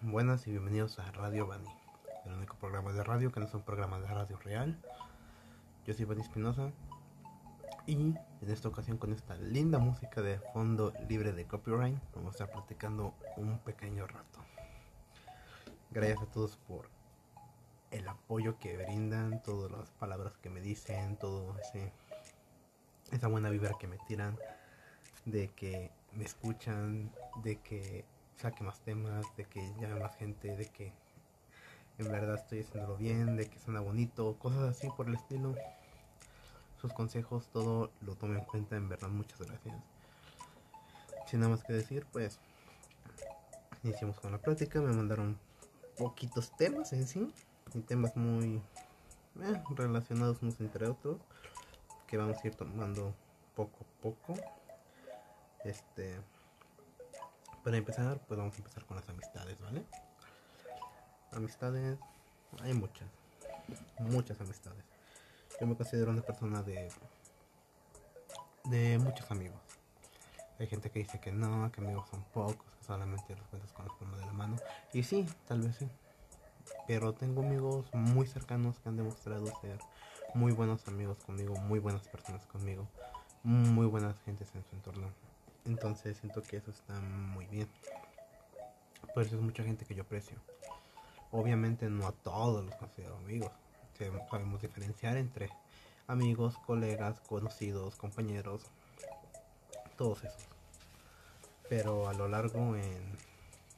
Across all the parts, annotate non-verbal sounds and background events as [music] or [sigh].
buenas y bienvenidos a Radio Bani, el único programa de radio que no es un programa de radio real. Yo soy Bani Espinosa y en esta ocasión con esta linda música de fondo libre de copyright vamos a estar platicando un pequeño rato. Gracias a todos por el apoyo que brindan, todas las palabras que me dicen, todo ese esa buena vibra que me tiran de que me escuchan, de que saque más temas, de que llame más gente, de que en verdad estoy haciéndolo bien, de que suena bonito, cosas así por el estilo. Sus consejos, todo lo tomo en cuenta, en verdad, muchas gracias. Sin nada más que decir, pues iniciamos con la plática. Me mandaron poquitos temas en sí, y temas muy eh, relacionados unos entre otros, que vamos a ir tomando poco a poco. Este para empezar, pues vamos a empezar con las amistades, ¿vale? Amistades, hay muchas, muchas amistades. Yo me considero una persona de, de muchos amigos. Hay gente que dice que no, que amigos son pocos, que solamente los cuentas con la palma de la mano. Y sí, tal vez sí. Pero tengo amigos muy cercanos que han demostrado ser muy buenos amigos conmigo, muy buenas personas conmigo, muy buenas gentes en su entorno. Entonces siento que eso está muy bien. Por eso es mucha gente que yo aprecio. Obviamente no a todos los considero amigos. Sabemos diferenciar entre amigos, colegas, conocidos, compañeros, todos esos. Pero a lo largo en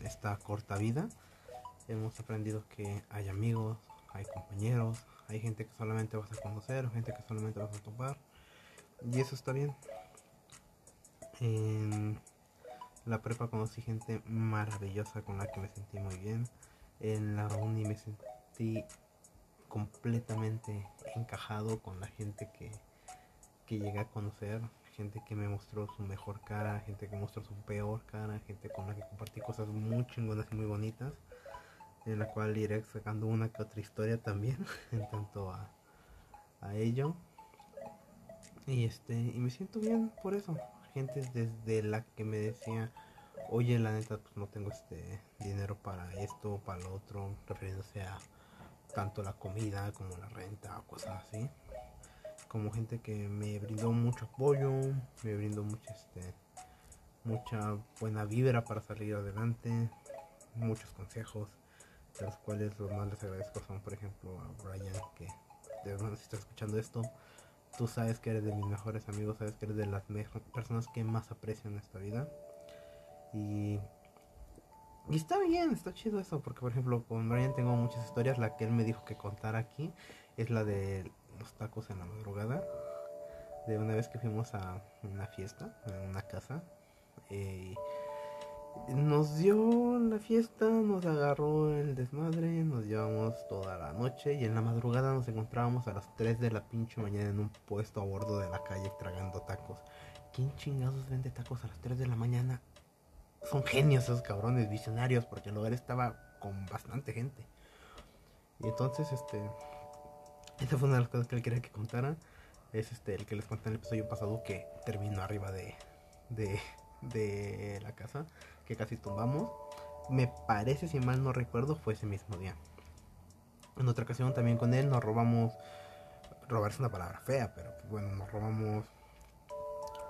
esta corta vida hemos aprendido que hay amigos, hay compañeros, hay gente que solamente vas a conocer, gente que solamente vas a topar. Y eso está bien. En la prepa conocí gente maravillosa con la que me sentí muy bien. En la uni me sentí completamente encajado con la gente que, que llegué a conocer. Gente que me mostró su mejor cara, gente que mostró su peor cara, gente con la que compartí cosas muy chingonas y muy bonitas. En la cual iré sacando una que otra historia también [laughs] en tanto a, a ello. Y este, y me siento bien por eso gente desde la que me decía, oye, la neta, pues no tengo este dinero para esto o para lo otro, refiriéndose a tanto la comida como la renta o cosas así. Como gente que me brindó mucho apoyo, me brindó mucha, este, mucha buena vibra para salir adelante, muchos consejos, de los cuales los más les agradezco son, por ejemplo, a Brian, que de verdad si está escuchando esto, tú sabes que eres de mis mejores amigos, sabes que eres de las personas que más aprecio en esta vida. Y, y está bien, está chido eso, porque por ejemplo con Brian tengo muchas historias. La que él me dijo que contar aquí es la de los tacos en la madrugada. De una vez que fuimos a una fiesta, en una casa. Eh, nos dio la fiesta, nos agarró el desmadre, nos llevamos toda la noche y en la madrugada nos encontrábamos a las 3 de la pinche mañana en un puesto a bordo de la calle tragando tacos. ¿Quién chingados vende tacos a las 3 de la mañana? Son genios esos cabrones, visionarios, porque el lugar estaba con bastante gente. Y entonces, este, esa fue una de las cosas que él quería que contara. Es este, el que les conté en el episodio pasado que terminó arriba de, de, de la casa que casi tumbamos. Me parece, si mal no recuerdo, fue ese mismo día. En otra ocasión también con él nos robamos, robar es una palabra fea, pero pues bueno, nos robamos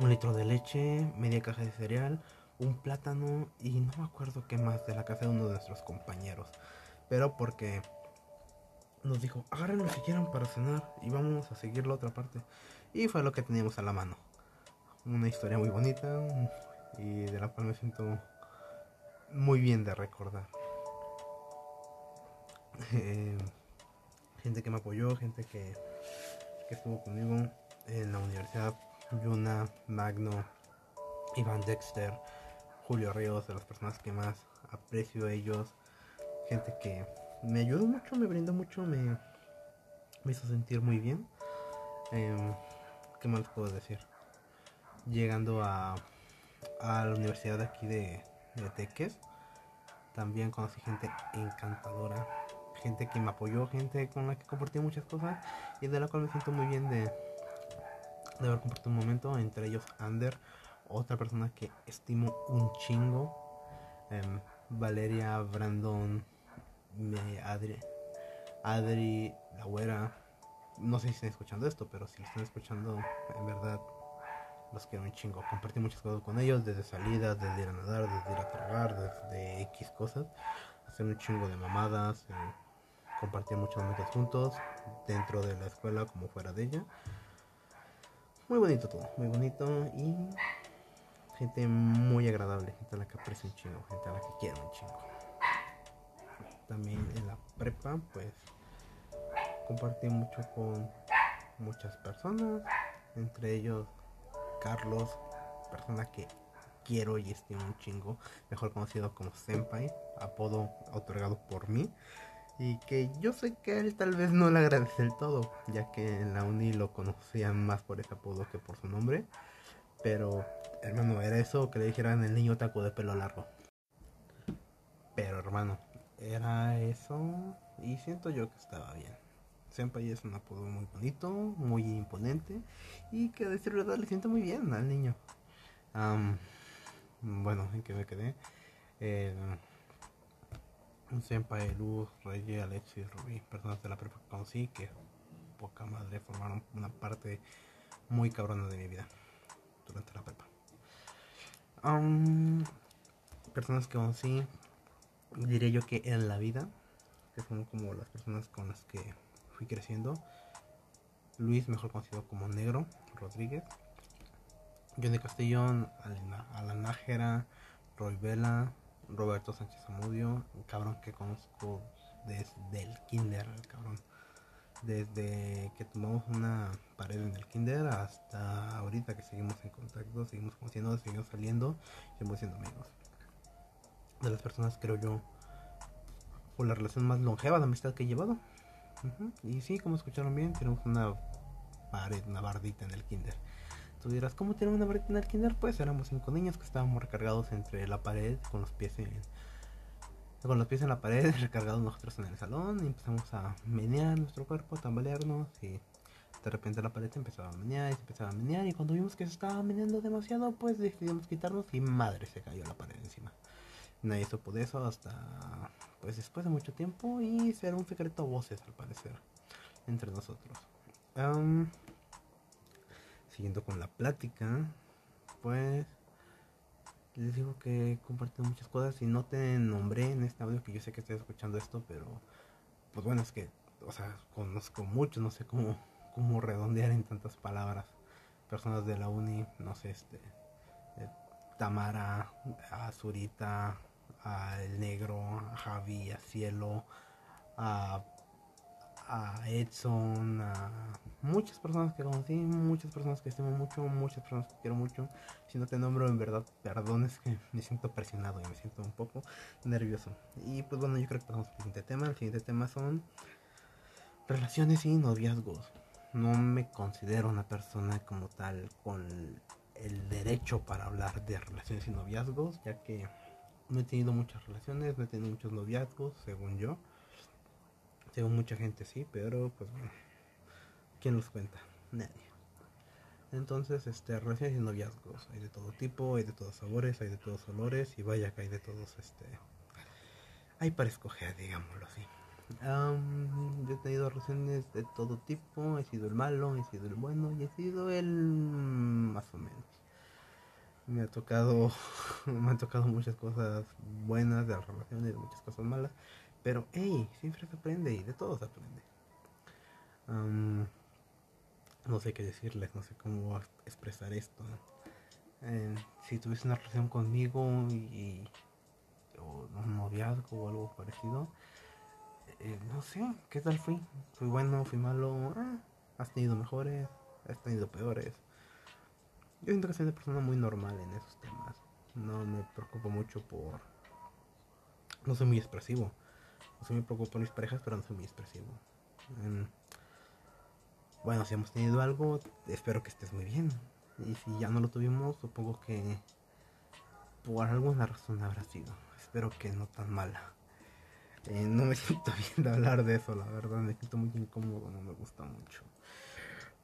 un litro de leche, media caja de cereal, un plátano y no me acuerdo qué más de la casa de uno de nuestros compañeros. Pero porque nos dijo, agarren lo que quieran para cenar y vamos a seguir la otra parte. Y fue lo que teníamos a la mano. Una historia muy bonita y de la cual me siento muy bien de recordar. Eh, gente que me apoyó, gente que, que estuvo conmigo en la universidad, Yuna, Magno, Iván Dexter, Julio Ríos, de las personas que más aprecio a ellos, gente que me ayudó mucho, me brindó mucho, me, hizo sentir muy bien. Eh, ¿Qué más puedo decir? Llegando a, a la universidad de aquí de, de Teques. También conocí gente encantadora, gente que me apoyó, gente con la que compartí muchas cosas y de la cual me siento muy bien de, de haber compartido un momento. Entre ellos, Ander, otra persona que estimo un chingo. Em, Valeria, Brandon, Adri, Adri, la güera. No sé si están escuchando esto, pero si están escuchando, en verdad los quiero un chingo. Compartí muchas cosas con ellos, desde salidas, desde ir a nadar, desde ir a tragar, desde X cosas. Hacer un chingo de mamadas, eh, compartir muchos momentos juntos, dentro de la escuela como fuera de ella. Muy bonito todo, muy bonito y gente muy agradable, gente a la que aprecio un chingo, gente a la que quiero un chingo. También en la prepa, pues compartí mucho con muchas personas, entre ellos Carlos, persona que quiero y estimo un chingo, mejor conocido como Senpai, apodo otorgado por mí. Y que yo sé que él tal vez no le agradece del todo, ya que en la uni lo conocían más por ese apodo que por su nombre. Pero, hermano, era eso que le dijeran el niño taco de pelo largo. Pero, hermano, era eso y siento yo que estaba bien. Senpai es un apodo muy bonito, muy imponente y que a decir verdad le siento muy bien al niño. bueno, en que me quedé. Eh, Senpai, Luz, Reyes, Alexis, Rubí, personas de la prepa que conocí que poca madre formaron una parte muy cabrona de mi vida durante la prepa. personas que conocí, diré yo que en la vida, que son como las personas con las que creciendo. Luis, mejor conocido como Negro Rodríguez. Johnny Castellón, Alan Nájera, Roy Vela, Roberto Sánchez Amudio, un cabrón que conozco desde el kinder, cabrón. Desde que tomamos una pared en el kinder hasta ahorita que seguimos en contacto, seguimos conociendo, seguimos saliendo, seguimos siendo amigos. De las personas creo yo, por la relación más longeva de amistad que he llevado. Y sí, como escucharon bien, tenemos una pared, una bardita en el kinder. Tú dirás, ¿cómo tiene una bardita en el kinder? Pues éramos cinco niños que estábamos recargados entre la pared con los pies en, con los pies en la pared, [laughs] recargados nosotros en el salón y empezamos a menear nuestro cuerpo, a tambalearnos y de repente la pared empezaba a menear y se empezaba a menear y cuando vimos que se estaba meneando demasiado pues decidimos quitarnos y madre se cayó la pared encima. Nadie supo de eso hasta pues después de mucho tiempo y será un secreto a voces al parecer entre nosotros. siguiendo con la plática, pues les digo que comparto muchas cosas y no te nombré en este audio que yo sé que estás escuchando esto, pero pues bueno, es que, o sea, conozco mucho, no sé cómo, cómo redondear en tantas palabras. Personas de la uni, no sé, este, eh, Tamara, Azurita, a El Negro, a Javi, a Cielo, a, Edson, a muchas personas que conocí, muchas personas que estimo mucho, muchas personas que quiero mucho. Si no te nombro, en verdad, perdón, es que me siento presionado y me siento un poco nervioso. Y pues bueno, yo creo que pasamos al siguiente tema. El siguiente tema son relaciones y noviazgos. No me considero una persona como tal con el derecho para hablar de relaciones y noviazgos, ya que no he tenido muchas relaciones, no he tenido muchos noviazgos, según yo. Según mucha gente sí, pero pues bueno, ¿quién los cuenta? Nadie. Entonces, este, relaciones y noviazgos, hay de todo tipo, hay de todos sabores, hay de todos olores y vaya que hay de todos, este, hay para escoger, digámoslo así. yo he tenido relaciones de todo tipo, he sido el malo, he sido el bueno y he sido el más o menos me ha tocado [laughs] me han tocado muchas cosas buenas de las relaciones muchas cosas malas pero hey siempre se aprende y de todo se aprende. No sé qué decirles no sé cómo expresar esto. Eh, si tuviese una relación conmigo y, o un noviazgo o algo parecido eh, no sé qué tal fui fui bueno fui malo ah, has tenido mejores has tenido peores yo siento que soy una persona muy normal en esos temas. No me preocupo mucho por... No soy muy expresivo. No soy muy preocupo por mis parejas, pero no soy muy expresivo. Em, bueno, si hemos tenido algo, espero que estés muy bien. Y si ya no lo tuvimos, supongo que por alguna razón habrá sido. Espero que no tan mala. Eh, no me [laughs] siento bien de hablar de eso, la verdad. Me siento muy incómodo, no me gusta mucho.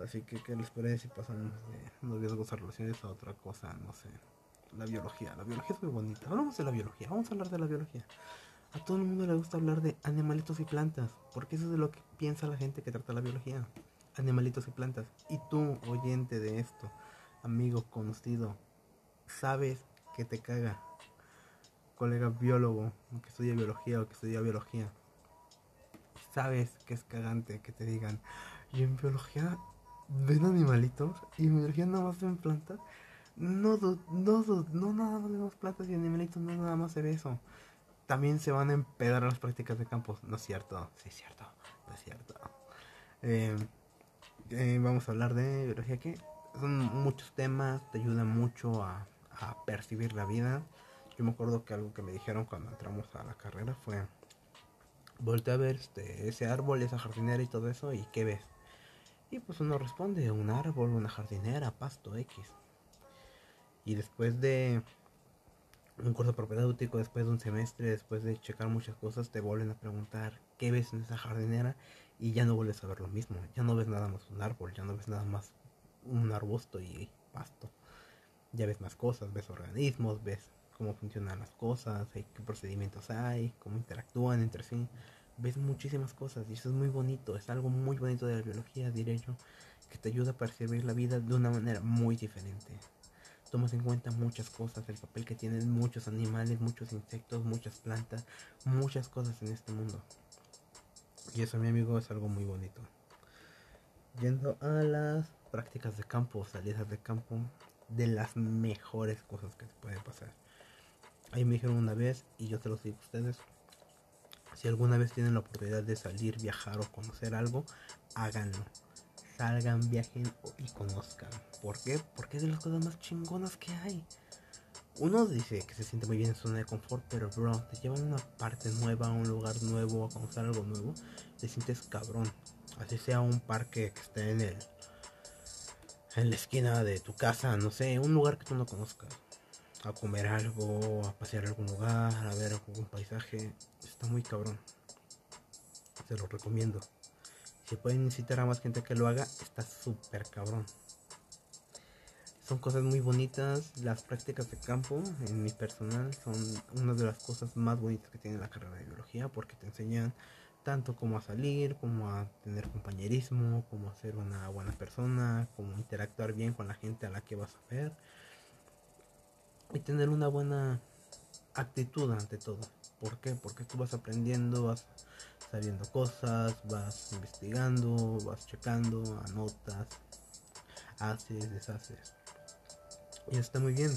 Así que, ¿qué les parece si pasamos de noviazgos a relaciones a otra cosa? No sé. la biología. La biología es muy bonita. Hablamos de la biología. Vamos a hablar de la biología. A todo el mundo le gusta hablar de animalitos y plantas. Porque eso es de lo que piensa la gente que trata la biología. Animalitos y plantas. Y tú, oyente de esto, amigo conocido, sabes que te caga. Colega biólogo que estudia biología o que estudia biología. Sabes que es cagante que te digan, y en biología ven animalitos y biología nada más ven plantas. No, no, no, nada más vemos plantas y animalitos, no nada más se ve eso. También se van a empedar las prácticas de campos. No es cierto, sí es cierto, no es cierto. Eh, eh, vamos a hablar de biología que son muchos temas, te ayudan mucho a, a percibir la vida. Yo me acuerdo que algo que me dijeron cuando entramos a la carrera fue, voltea a ver este, ese árbol, esa jardinera y todo eso, y ¿qué ves? Y pues uno responde, un árbol, una jardinera, pasto X. Y después de un curso propedéutico, después de un semestre, después de checar muchas cosas, te vuelven a preguntar qué ves en esa jardinera y ya no vuelves a ver lo mismo. Ya no ves nada más un árbol, ya no ves nada más un arbusto y pasto. Ya ves más cosas, ves organismos, ves cómo funcionan las cosas, qué procedimientos hay, cómo interactúan entre sí ves muchísimas cosas y eso es muy bonito, es algo muy bonito de la biología, diré yo, que te ayuda a percibir la vida de una manera muy diferente. Tomas en cuenta muchas cosas, el papel que tienen muchos animales, muchos insectos, muchas plantas, muchas cosas en este mundo. Y eso, mi amigo, es algo muy bonito. Yendo a las prácticas de campo, salidas de campo, de las mejores cosas que te pueden pasar. Ahí me dijeron una vez, y yo te lo digo a ustedes, si alguna vez tienen la oportunidad de salir, viajar o conocer algo, háganlo. Salgan, viajen y conozcan. ¿Por qué? Porque es de las cosas más chingonas que hay. Uno dice que se siente muy bien en su zona de confort, pero bro, te llevan a una parte nueva, a un lugar nuevo, a conocer algo nuevo, te sientes cabrón. Así sea un parque que esté en el en la esquina de tu casa, no sé, un lugar que tú no conozcas a comer algo, a pasear a algún lugar, a ver algún paisaje. Está muy cabrón. Se lo recomiendo. Si pueden incitar a más gente que lo haga, está súper cabrón. Son cosas muy bonitas. Las prácticas de campo, en mi personal, son una de las cosas más bonitas que tiene la carrera de biología porque te enseñan tanto como a salir, como a tener compañerismo, como a ser una buena persona, como interactuar bien con la gente a la que vas a ver y tener una buena actitud ante todo. ¿Por qué? Porque tú vas aprendiendo, vas sabiendo cosas, vas investigando, vas checando, anotas, haces, deshaces. Y está muy bien.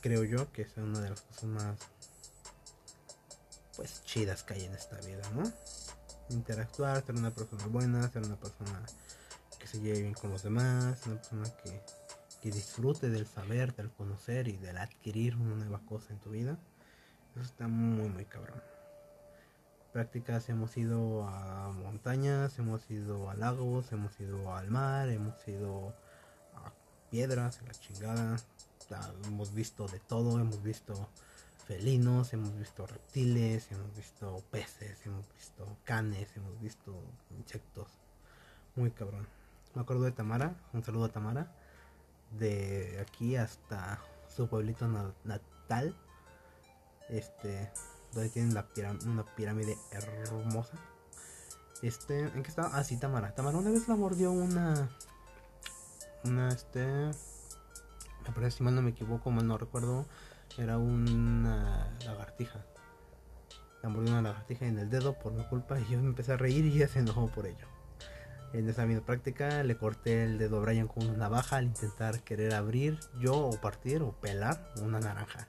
Creo yo que es una de las cosas más pues chidas que hay en esta vida, ¿no? Interactuar, ser una persona buena, ser una persona que se lleve bien con los demás, una persona que que disfrute del saber, del conocer y del adquirir una nueva cosa en tu vida, eso está muy, muy cabrón. Prácticas hemos ido a montañas, hemos ido a lagos, hemos ido al mar, hemos ido a piedras, en la chingada. Hemos visto de todo, hemos visto felinos, hemos visto reptiles, hemos visto peces, hemos visto canes, hemos visto insectos. Muy cabrón. Me acuerdo de Tamara, un saludo a Tamara de aquí hasta su pueblito natal. Este, donde tienen la una pirámide hermosa. Este, ¿en qué estaba? Ah, sí, Tamara. Tamara una vez la mordió una. Una, este. Me parece, si mal no me equivoco, mal no recuerdo. Era una lagartija. La mordió una lagartija en el dedo por mi culpa y yo me empecé a reír y ella se enojó por ello. En esa misma práctica le corté el dedo a Brian con una navaja al intentar querer abrir yo o partir o pelar una naranja.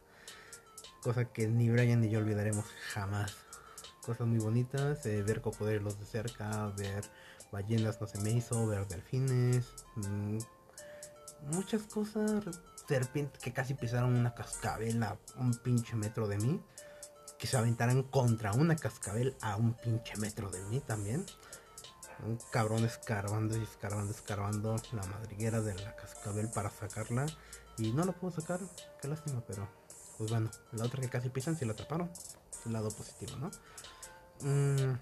Cosa que ni Brian ni yo olvidaremos jamás. Cosas muy bonitas, eh, ver cocodrilos de cerca, ver ballenas no se me hizo, ver delfines, mm, muchas cosas, serpientes que casi pisaron una cascabel a un pinche metro de mí, que se aventaran contra una cascabel a un pinche metro de mí también un cabrón escarbando y escarbando, escarbando la madriguera de la cascabel para sacarla. Y no la puedo sacar, qué lástima, pero pues bueno, la otra que casi pisan si la atraparon. El lado positivo, ¿no? Mm,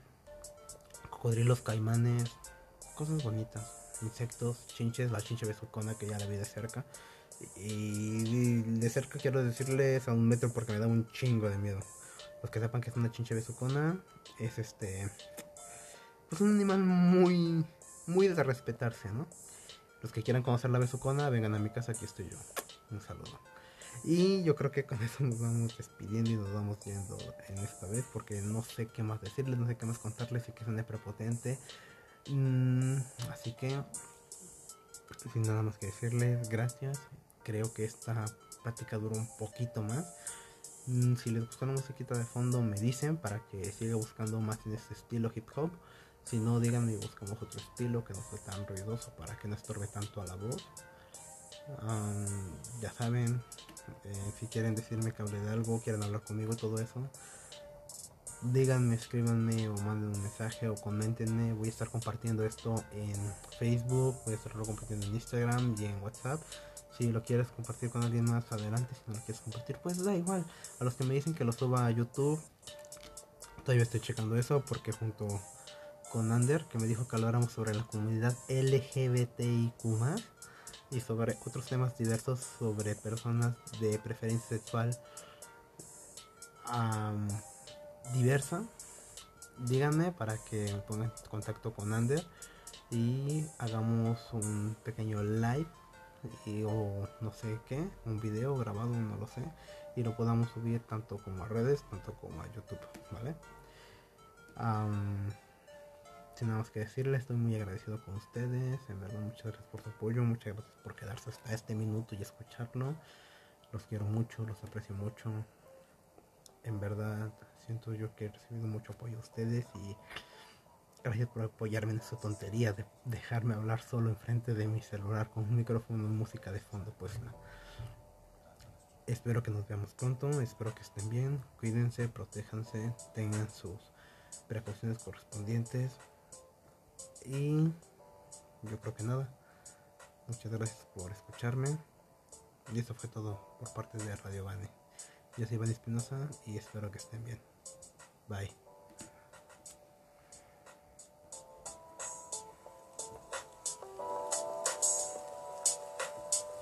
cocodrilos, caimanes, cosas bonitas. Insectos, chinches, la chinche besucona que ya la vi de cerca. Y de cerca quiero decirles a un metro porque me da un chingo de miedo. Los que sepan que es una chinche besucona, es este. Pues un animal muy. Muy de respetarse, ¿no? Los que quieran conocer la besucona, vengan a mi casa, aquí estoy yo. Un saludo. Y yo creo que con eso nos vamos despidiendo y nos vamos yendo en esta vez porque no sé qué más decirles, no sé qué más contarles y que una prepotente. Mm, así que, sin nada más que decirles, gracias. Creo que esta práctica duró un poquito más. Mm, si les gusta la musiquita de fondo, me dicen para que siga buscando más en este estilo hip hop. Si no, díganme y buscamos otro estilo que no sea tan ruidoso para que no estorbe tanto a la voz. Ya saben, eh, si quieren decirme que hable de algo, quieren hablar conmigo, todo eso, díganme, escríbanme o manden un mensaje o comentenme. Voy a estar compartiendo esto en Facebook, voy a estarlo compartiendo en Instagram y en WhatsApp. Si lo quieres compartir con alguien más adelante, si no lo quieres compartir, pues da igual. A los que me dicen que lo suba a YouTube, todavía estoy checando eso porque junto con Ander, que me dijo que habláramos sobre la comunidad LGBTIQ y sobre otros temas diversos sobre personas de preferencia sexual diversa, díganme para que me pongan contacto con Ander y hagamos un pequeño live y, o no sé qué, un video grabado, no lo sé, y lo podamos subir tanto como a redes, tanto como a YouTube, ¿vale? Sin nada más que decirles, estoy muy agradecido con ustedes. En verdad, muchas gracias por su apoyo, muchas gracias por quedarse hasta este minuto y escucharlo. Los quiero mucho, los aprecio mucho. En verdad, siento yo que he recibido mucho apoyo de ustedes y gracias por apoyarme en esa tontería de dejarme hablar solo enfrente de mi celular con un micrófono y música de fondo. Pues no. Espero que nos veamos pronto, espero que estén bien, cuídense, protéjanse, tengan sus precauciones correspondientes. Y yo creo que nada. Muchas gracias por escucharme. Y eso fue todo por parte de Radio Bane. Yo soy Iván Espinosa y espero que estén bien. Bye.